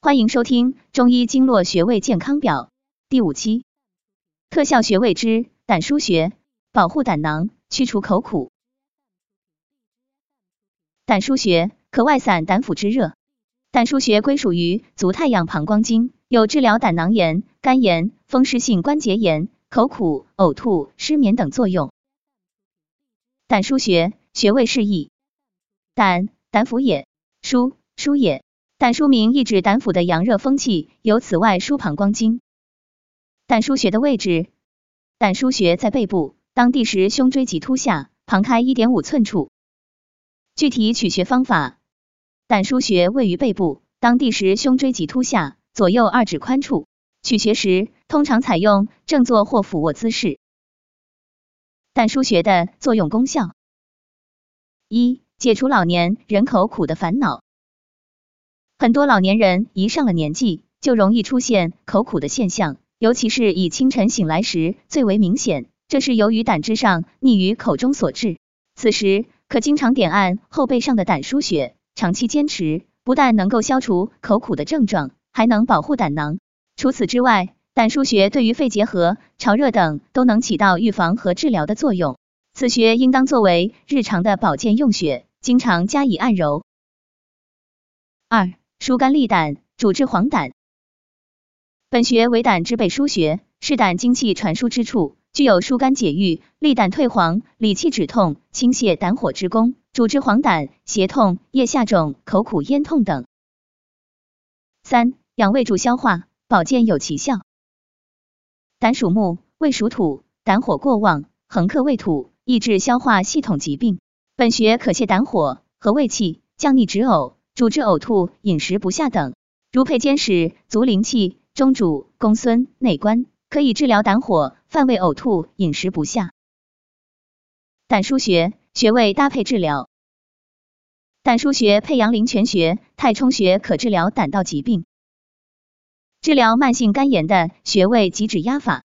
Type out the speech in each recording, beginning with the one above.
欢迎收听《中医经络穴位健康表》第五期，特效穴位之胆腧穴，保护胆囊，去除口苦。胆腧穴可外散胆腑之热，胆腧穴归属于足太阳膀胱经，有治疗胆囊炎、肝炎、风湿性关节炎、口苦、呕吐、失眠等作用。胆腧穴穴位示意：胆，胆腑也；腧，腧也。胆腧名意指胆腑的阳热风气，由此外输膀胱经。胆腧穴的位置，胆腧穴在背部，当地时胸椎棘突下，旁开一点五寸处。具体取穴方法，胆腧穴位于背部，当地时胸椎棘突下，左右二指宽处。取穴时，通常采用正坐或俯卧姿势。胆腧穴的作用功效：一、解除老年人口苦的烦恼。很多老年人一上了年纪，就容易出现口苦的现象，尤其是以清晨醒来时最为明显。这是由于胆汁上逆于口中所致。此时可经常点按后背上的胆腧穴，长期坚持，不但能够消除口苦的症状，还能保护胆囊。除此之外，胆腧穴对于肺结核、潮热等都能起到预防和治疗的作用。此穴应当作为日常的保健用穴，经常加以按揉。二。疏肝利胆，主治黄疸。本穴为胆之背腧穴，是胆精气传输之处，具有疏肝解郁、利胆退黄、理气止痛、清泻胆火之功，主治黄疸、胁痛、腋下肿、口苦咽痛等。三、养胃助消化，保健有奇效。胆属木，胃属土，胆火过旺，横克胃土，易致消化系统疾病。本穴可泻胆火，和胃气，降逆止呕。主治呕吐、饮食不下等，如配兼使足灵气、中主、公孙、内关，可以治疗胆火、犯胃呕吐、饮食不下。胆腧穴穴位搭配治疗，胆腧穴配阳陵泉穴、太冲穴可治疗胆道疾病。治疗慢性肝炎的穴位及指压法，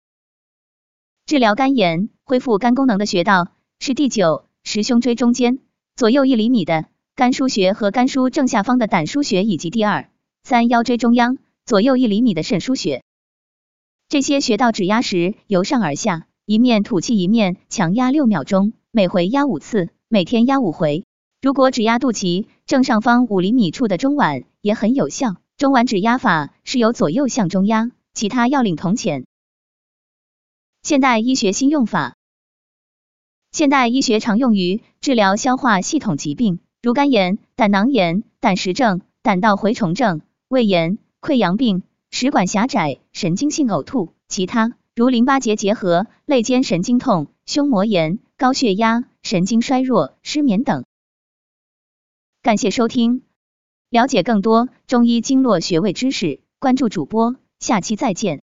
治疗肝炎、恢复肝功能的穴道是第九十胸椎中间左右一厘米的。肝腧穴和肝腧正下方的胆腧穴，以及第二、三腰椎中央左右一厘米的肾腧穴，这些穴道指压时由上而下，一面吐气一面强压六秒钟，每回压五次，每天压五回。如果指压肚脐正上方五厘米处的中脘也很有效。中脘指压法是由左右向中压，其他要领同前。现代医学新用法，现代医学常用于治疗消化系统疾病。如肝炎、胆囊炎、胆石症、胆道蛔虫症、胃炎、溃疡病、食管狭窄、神经性呕吐，其他如淋巴结结核、肋间神经痛、胸膜炎、高血压、神经衰弱、失眠等。感谢收听，了解更多中医经络穴位知识，关注主播，下期再见。